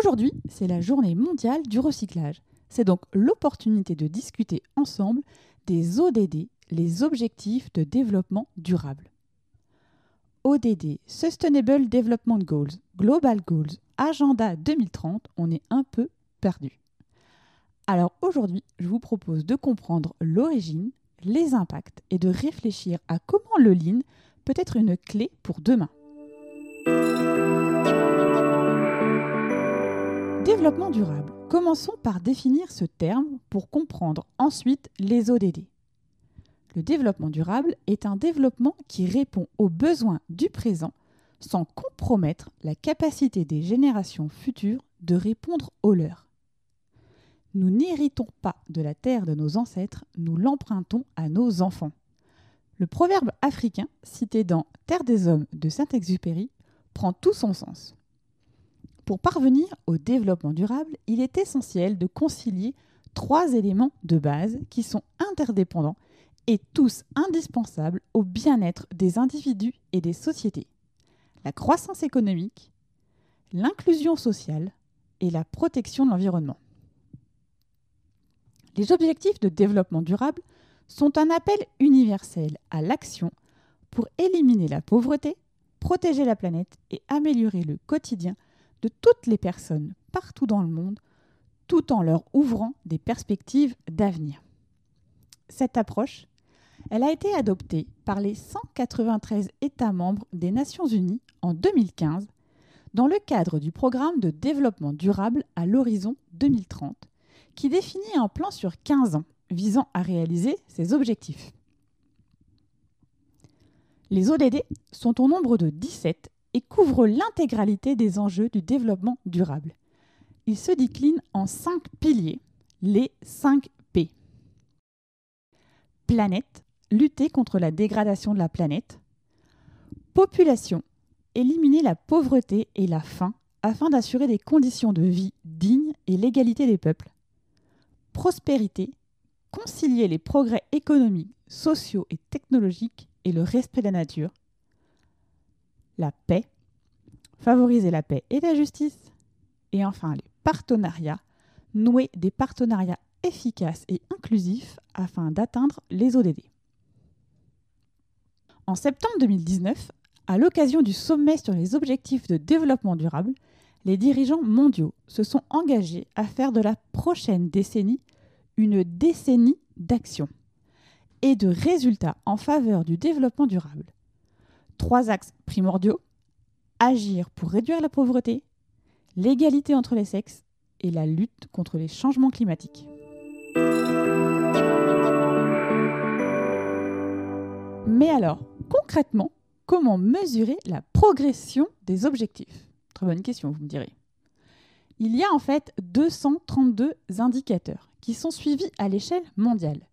Aujourd'hui, c'est la journée mondiale du recyclage. C'est donc l'opportunité de discuter ensemble des ODD, les objectifs de développement durable. ODD, Sustainable Development Goals, Global Goals, Agenda 2030, on est un peu perdu. Alors aujourd'hui, je vous propose de comprendre l'origine, les impacts et de réfléchir à comment le lean peut être une clé pour demain. Développement durable. Commençons par définir ce terme pour comprendre ensuite les ODD. Le développement durable est un développement qui répond aux besoins du présent sans compromettre la capacité des générations futures de répondre aux leurs. Nous n'héritons pas de la terre de nos ancêtres, nous l'empruntons à nos enfants. Le proverbe africain, cité dans Terre des hommes de Saint-Exupéry, prend tout son sens. Pour parvenir au développement durable, il est essentiel de concilier trois éléments de base qui sont interdépendants et tous indispensables au bien-être des individus et des sociétés. La croissance économique, l'inclusion sociale et la protection de l'environnement. Les objectifs de développement durable sont un appel universel à l'action pour éliminer la pauvreté, protéger la planète et améliorer le quotidien de toutes les personnes partout dans le monde, tout en leur ouvrant des perspectives d'avenir. Cette approche, elle a été adoptée par les 193 États membres des Nations Unies en 2015 dans le cadre du programme de développement durable à l'horizon 2030, qui définit un plan sur 15 ans visant à réaliser ces objectifs. Les ODD sont au nombre de 17 et couvre l'intégralité des enjeux du développement durable. Il se décline en cinq piliers, les 5 P. Planète, lutter contre la dégradation de la planète. Population, éliminer la pauvreté et la faim afin d'assurer des conditions de vie dignes et l'égalité des peuples. Prospérité, concilier les progrès économiques, sociaux et technologiques et le respect de la nature la paix, favoriser la paix et la justice, et enfin les partenariats, nouer des partenariats efficaces et inclusifs afin d'atteindre les ODD. En septembre 2019, à l'occasion du sommet sur les objectifs de développement durable, les dirigeants mondiaux se sont engagés à faire de la prochaine décennie une décennie d'action et de résultats en faveur du développement durable trois axes primordiaux agir pour réduire la pauvreté, l'égalité entre les sexes et la lutte contre les changements climatiques. Mais alors, concrètement, comment mesurer la progression des objectifs? Très bonne question, vous me direz. Il y a en fait 232 indicateurs qui sont suivis à l'échelle mondiale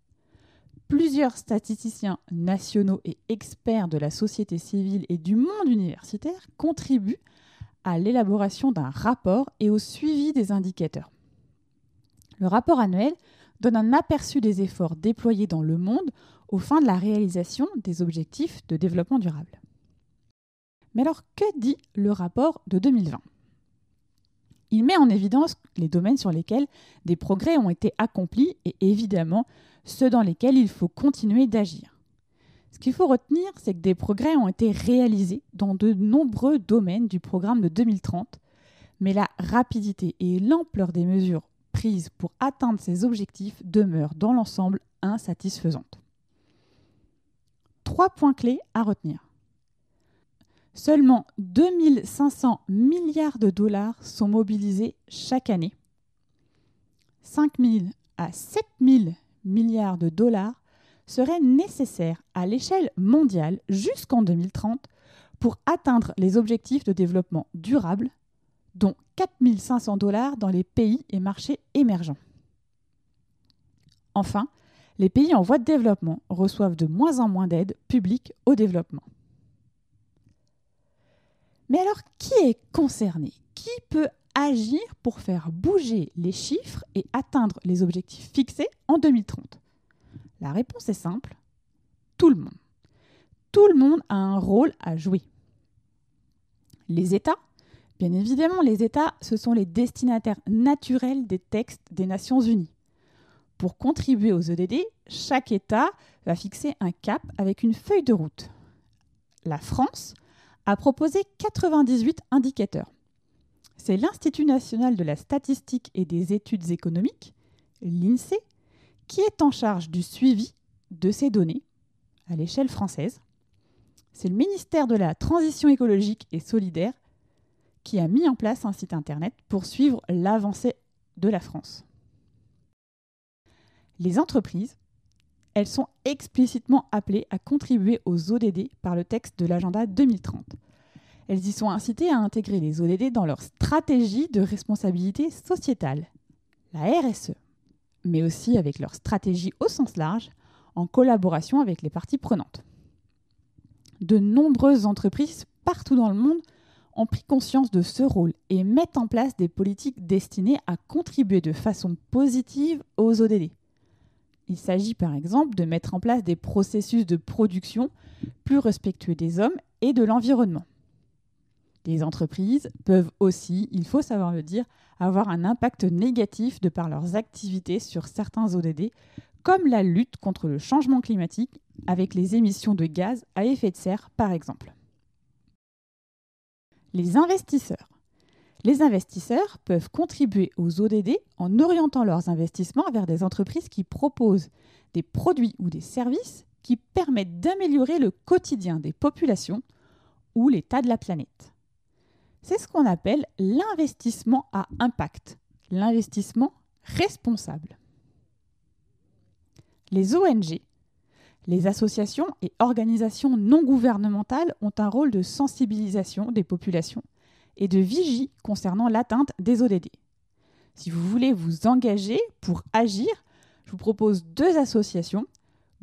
plusieurs statisticiens nationaux et experts de la société civile et du monde universitaire contribuent à l'élaboration d'un rapport et au suivi des indicateurs. Le rapport annuel donne un aperçu des efforts déployés dans le monde au fin de la réalisation des objectifs de développement durable. Mais alors, que dit le rapport de 2020 Il met en évidence les domaines sur lesquels des progrès ont été accomplis et évidemment ceux dans lesquels il faut continuer d'agir. Ce qu'il faut retenir, c'est que des progrès ont été réalisés dans de nombreux domaines du programme de 2030, mais la rapidité et l'ampleur des mesures prises pour atteindre ces objectifs demeurent dans l'ensemble insatisfaisantes. Trois points clés à retenir. Seulement 2500 milliards de dollars sont mobilisés chaque année. 5 000 à 7 000 milliards de dollars seraient nécessaires à l'échelle mondiale jusqu'en 2030 pour atteindre les objectifs de développement durable dont 4500 dollars dans les pays et marchés émergents. Enfin, les pays en voie de développement reçoivent de moins en moins d'aide publique au développement. Mais alors, qui est concerné? Qui peut agir pour faire bouger les chiffres et atteindre les objectifs fixés en 2030 La réponse est simple, tout le monde. Tout le monde a un rôle à jouer. Les États, bien évidemment, les États, ce sont les destinataires naturels des textes des Nations Unies. Pour contribuer aux EDD, chaque État va fixer un cap avec une feuille de route. La France a proposé 98 indicateurs. C'est l'Institut national de la statistique et des études économiques, l'INSEE, qui est en charge du suivi de ces données à l'échelle française. C'est le ministère de la Transition écologique et solidaire qui a mis en place un site internet pour suivre l'avancée de la France. Les entreprises elles sont explicitement appelées à contribuer aux ODD par le texte de l'agenda 2030. Elles y sont incitées à intégrer les ODD dans leur stratégie de responsabilité sociétale, la RSE, mais aussi avec leur stratégie au sens large, en collaboration avec les parties prenantes. De nombreuses entreprises partout dans le monde ont pris conscience de ce rôle et mettent en place des politiques destinées à contribuer de façon positive aux ODD. Il s'agit par exemple de mettre en place des processus de production plus respectueux des hommes et de l'environnement. Les entreprises peuvent aussi, il faut savoir le dire, avoir un impact négatif de par leurs activités sur certains ODD, comme la lutte contre le changement climatique avec les émissions de gaz à effet de serre par exemple. Les investisseurs les investisseurs peuvent contribuer aux ODD en orientant leurs investissements vers des entreprises qui proposent des produits ou des services qui permettent d'améliorer le quotidien des populations ou l'état de la planète. C'est ce qu'on appelle l'investissement à impact, l'investissement responsable. Les ONG, les associations et organisations non gouvernementales ont un rôle de sensibilisation des populations et de vigie concernant l'atteinte des ODD. Si vous voulez vous engager pour agir, je vous propose deux associations,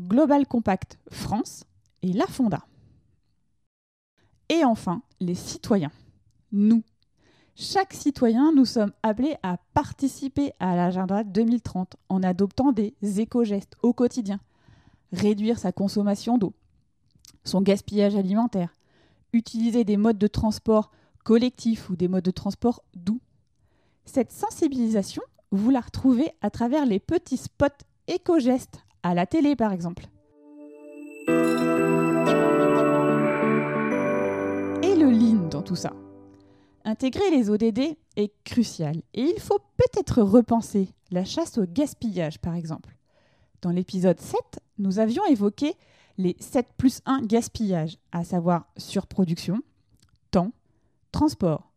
Global Compact France et La Fonda. Et enfin, les citoyens. Nous. Chaque citoyen, nous sommes appelés à participer à l'agenda 2030 en adoptant des éco-gestes au quotidien. Réduire sa consommation d'eau, son gaspillage alimentaire, utiliser des modes de transport collectifs ou des modes de transport doux. Cette sensibilisation, vous la retrouvez à travers les petits spots éco-gestes, à la télé par exemple. Et le lean dans tout ça. Intégrer les ODD est crucial et il faut peut-être repenser la chasse au gaspillage par exemple. Dans l'épisode 7, nous avions évoqué les 7 plus 1 gaspillages, à savoir surproduction, transport,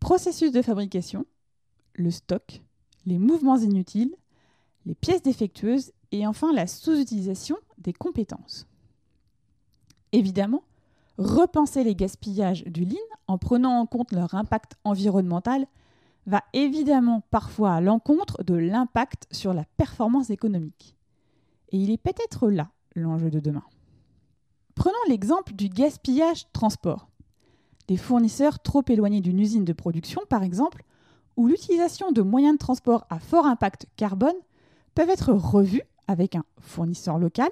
processus de fabrication, le stock, les mouvements inutiles, les pièces défectueuses et enfin la sous-utilisation des compétences. Évidemment, repenser les gaspillages du lean en prenant en compte leur impact environnemental va évidemment parfois à l'encontre de l'impact sur la performance économique. Et il est peut-être là l'enjeu de demain. Prenons l'exemple du gaspillage transport des fournisseurs trop éloignés d'une usine de production, par exemple, où l'utilisation de moyens de transport à fort impact carbone peuvent être revus avec un fournisseur local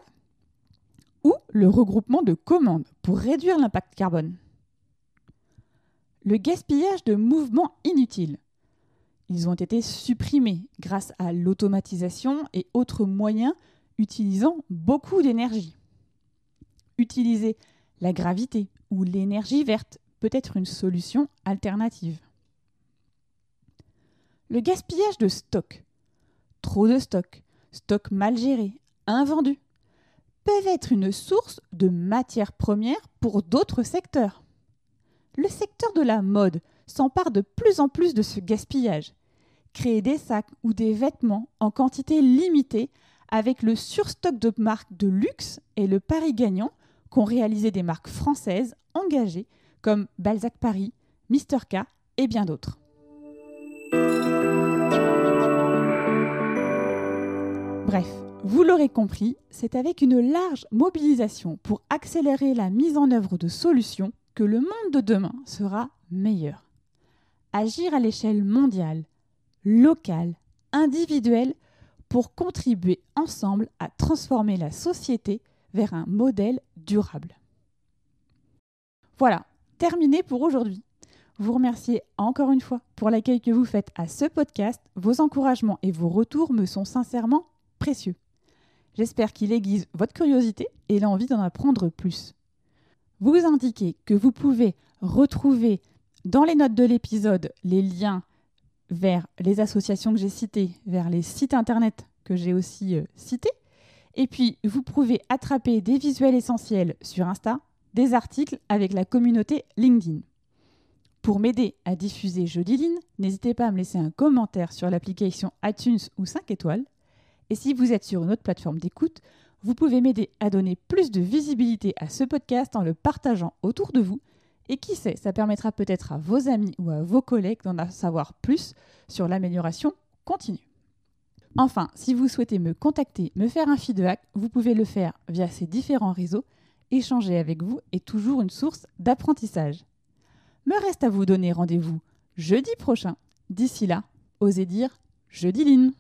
ou le regroupement de commandes pour réduire l'impact carbone. Le gaspillage de mouvements inutiles. Ils ont été supprimés grâce à l'automatisation et autres moyens utilisant beaucoup d'énergie. Utiliser la gravité ou l'énergie verte peut être une solution alternative. Le gaspillage de stock, trop de stock, stock mal géré, invendu, peuvent être une source de matières premières pour d'autres secteurs. Le secteur de la mode s'empare de plus en plus de ce gaspillage. Créer des sacs ou des vêtements en quantité limitée avec le surstock de marques de luxe et le pari gagnant qu'ont réalisé des marques françaises engagées comme Balzac Paris, Mister K et bien d'autres. Bref, vous l'aurez compris, c'est avec une large mobilisation pour accélérer la mise en œuvre de solutions que le monde de demain sera meilleur. Agir à l'échelle mondiale, locale, individuelle, pour contribuer ensemble à transformer la société vers un modèle durable. Voilà, terminé pour aujourd'hui. Vous remerciez encore une fois pour l'accueil que vous faites à ce podcast. Vos encouragements et vos retours me sont sincèrement précieux. J'espère qu'il aiguise votre curiosité et l'envie d'en apprendre plus. Vous indiquez que vous pouvez retrouver dans les notes de l'épisode les liens vers les associations que j'ai citées, vers les sites internet que j'ai aussi euh, cités. Et puis, vous pouvez attraper des visuels essentiels sur Insta, des articles avec la communauté LinkedIn. Pour m'aider à diffuser Jeudi n'hésitez pas à me laisser un commentaire sur l'application iTunes ou 5 étoiles. Et si vous êtes sur une autre plateforme d'écoute, vous pouvez m'aider à donner plus de visibilité à ce podcast en le partageant autour de vous. Et qui sait, ça permettra peut-être à vos amis ou à vos collègues d'en savoir plus sur l'amélioration continue. Enfin, si vous souhaitez me contacter, me faire un feedback, vous pouvez le faire via ces différents réseaux. Échanger avec vous est toujours une source d'apprentissage. Me reste à vous donner rendez-vous jeudi prochain. D'ici là, osez dire jeudi line.